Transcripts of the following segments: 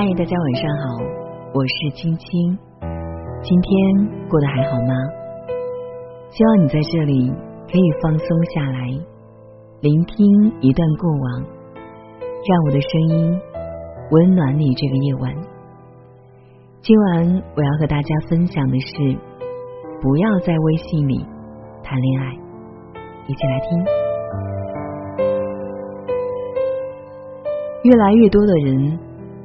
嗨，大家晚上好，我是青青。今天过得还好吗？希望你在这里可以放松下来，聆听一段过往，让我的声音温暖你这个夜晚。今晚我要和大家分享的是，不要在微信里谈恋爱。一起来听。越来越多的人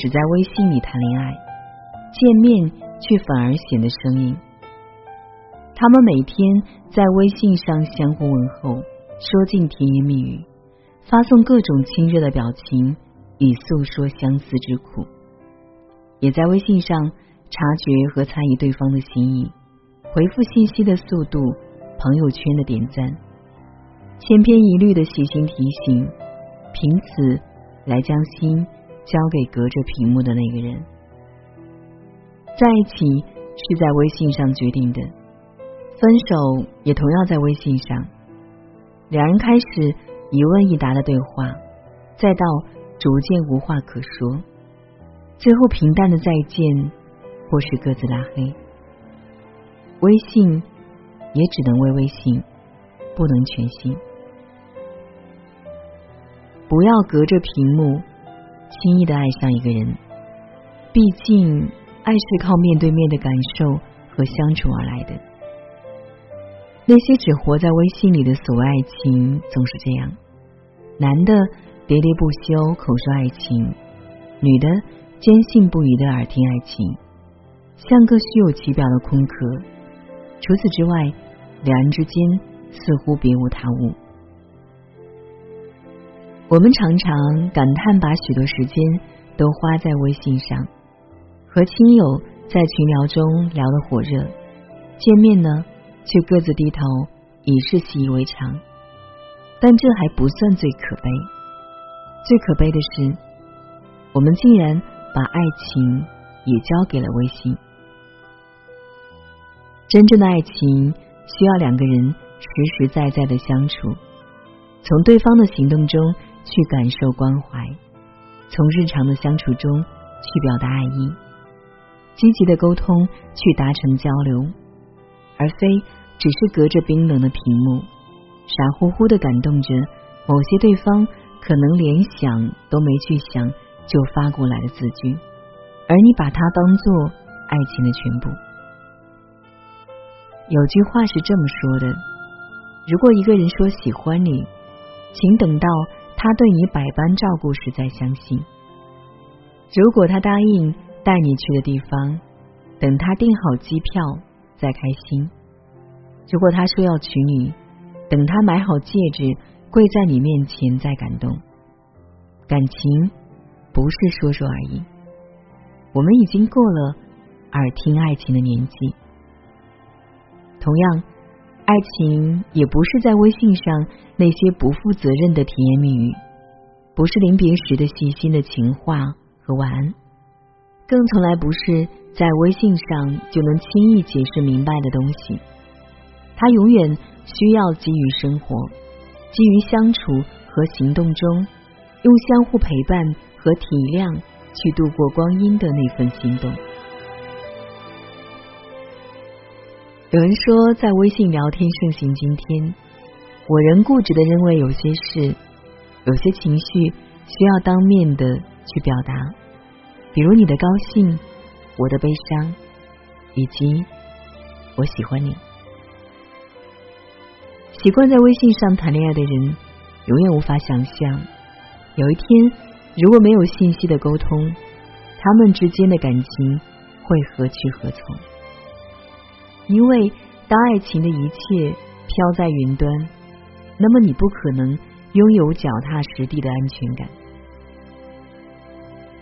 只在微信里谈恋爱，见面却反而显得生硬。他们每天在微信上相互问候，说尽甜言蜜语，发送各种亲热的表情，以诉说相思之苦。也在微信上察觉和猜疑对方的心意，回复信息的速度，朋友圈的点赞，千篇一律的细心提醒，凭此。来将心交给隔着屏幕的那个人，在一起是在微信上决定的，分手也同样在微信上。两人开始一问一答的对话，再到逐渐无话可说，最后平淡的再见，或是各自拉黑。微信也只能为微信，不能全信。不要隔着屏幕轻易的爱上一个人，毕竟爱是靠面对面的感受和相处而来的。那些只活在微信里的所谓爱情，总是这样：男的喋喋不休口说爱情，女的坚信不疑的耳听爱情，像个虚有其表的空壳。除此之外，两人之间似乎别无他物。我们常常感叹，把许多时间都花在微信上，和亲友在群聊中聊得火热，见面呢却各自低头，已是习以为常。但这还不算最可悲，最可悲的是，我们竟然把爱情也交给了微信。真正的爱情需要两个人实实在在的相处，从对方的行动中。去感受关怀，从日常的相处中去表达爱意，积极的沟通去达成交流，而非只是隔着冰冷的屏幕，傻乎乎的感动着某些对方可能连想都没去想就发过来的字句，而你把它当做爱情的全部。有句话是这么说的：如果一个人说喜欢你，请等到。他对你百般照顾时再相信。如果他答应带你去的地方，等他订好机票再开心。如果他说要娶你，等他买好戒指跪在你面前再感动。感情不是说说而已，我们已经过了耳听爱情的年纪。同样。爱情也不是在微信上那些不负责任的甜言蜜语，不是临别时的细心的情话和晚安，更从来不是在微信上就能轻易解释明白的东西。它永远需要基于生活、基于相处和行动中，用相互陪伴和体谅去度过光阴的那份心动。有人说，在微信聊天盛行今天，我仍固执的认为，有些事、有些情绪需要当面的去表达，比如你的高兴、我的悲伤，以及我喜欢你。习惯在微信上谈恋爱的人，永远无法想象，有一天如果没有信息的沟通，他们之间的感情会何去何从。因为当爱情的一切飘在云端，那么你不可能拥有脚踏实地的安全感。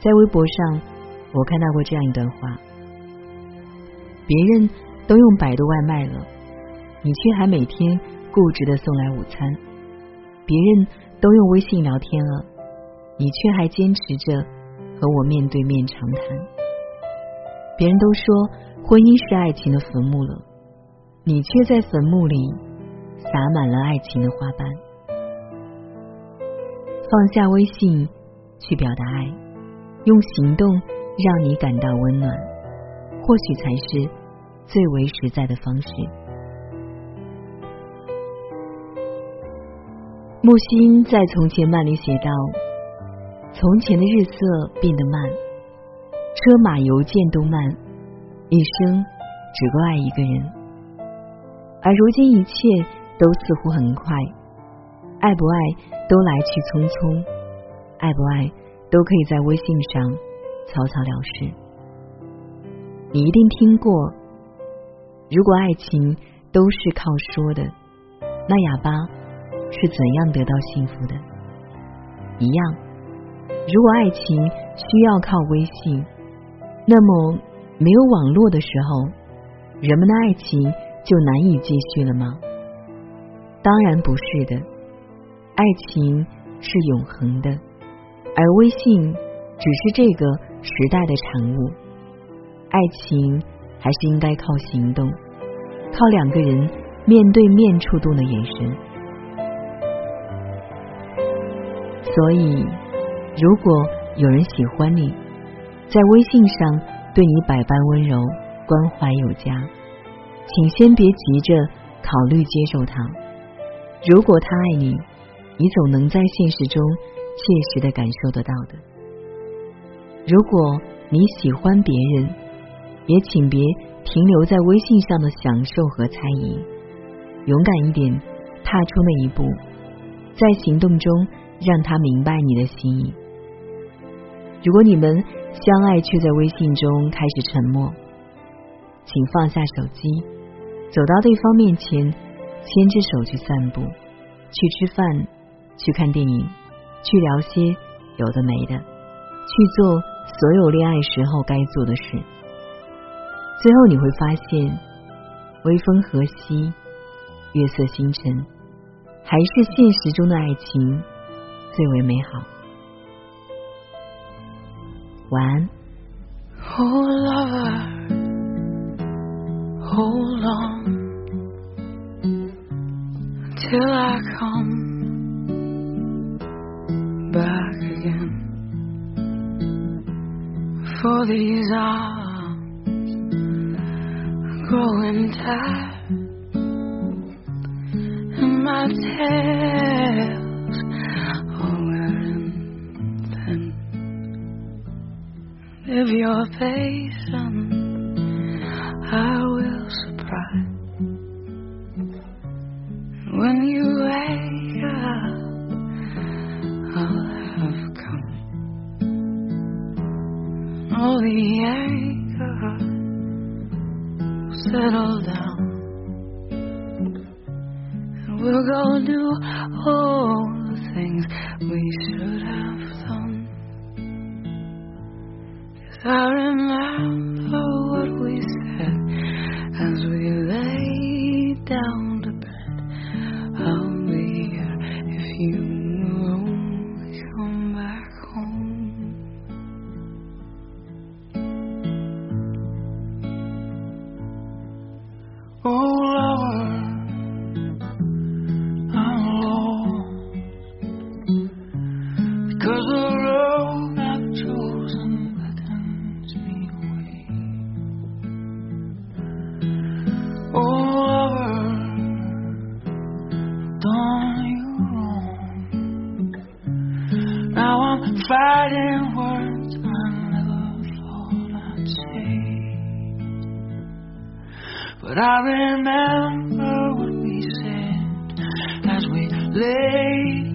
在微博上，我看到过这样一段话：别人都用百度外卖了，你却还每天固执的送来午餐；别人都用微信聊天了，你却还坚持着和我面对面长谈。别人都说。婚姻是爱情的坟墓了，你却在坟墓里撒满了爱情的花瓣。放下微信，去表达爱，用行动让你感到温暖，或许才是最为实在的方式。木心在《从前慢》里写道：“从前的日色变得慢，车马邮件都慢，一生只够爱一个人。而如今一切都似乎很快，爱不爱都来去匆匆，爱不爱都可以在微信上草草了事。你一定听过，如果爱情都是靠说的，那哑巴。”是怎样得到幸福的？一样，如果爱情需要靠微信，那么没有网络的时候，人们的爱情就难以继续了吗？当然不是的，爱情是永恒的，而微信只是这个时代的产物。爱情还是应该靠行动，靠两个人面对面触动的眼神。所以，如果有人喜欢你，在微信上对你百般温柔、关怀有加，请先别急着考虑接受他。如果他爱你，你总能在现实中切实的感受得到的。如果你喜欢别人，也请别停留在微信上的享受和猜疑，勇敢一点，踏出那一步，在行动中。让他明白你的心意。如果你们相爱却在微信中开始沉默，请放下手机，走到对方面前，牵着手去散步，去吃饭，去看电影，去聊些有的没的，去做所有恋爱时候该做的事。最后你会发现，微风和煦，月色星辰，还是现实中的爱情。最为美好。晚安。Oh lover, hold on till I come back again. For these arms growing tired, and my tail If you're patient, I will surprise. When you wake up, I'll have come. All the anger settle down, we'll go do all the things we should have I remember fighting words I never thought I'd say. But I remember what we said as we lay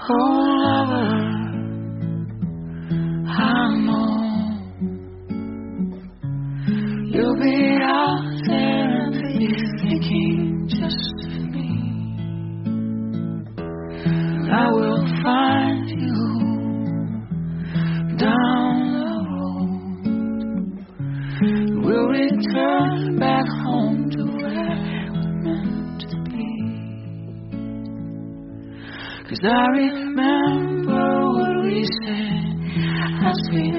Oh, lover, I know you'll be out there and be thinking just of me. I will find you down the road. We'll return. Cause I remember what we said. As we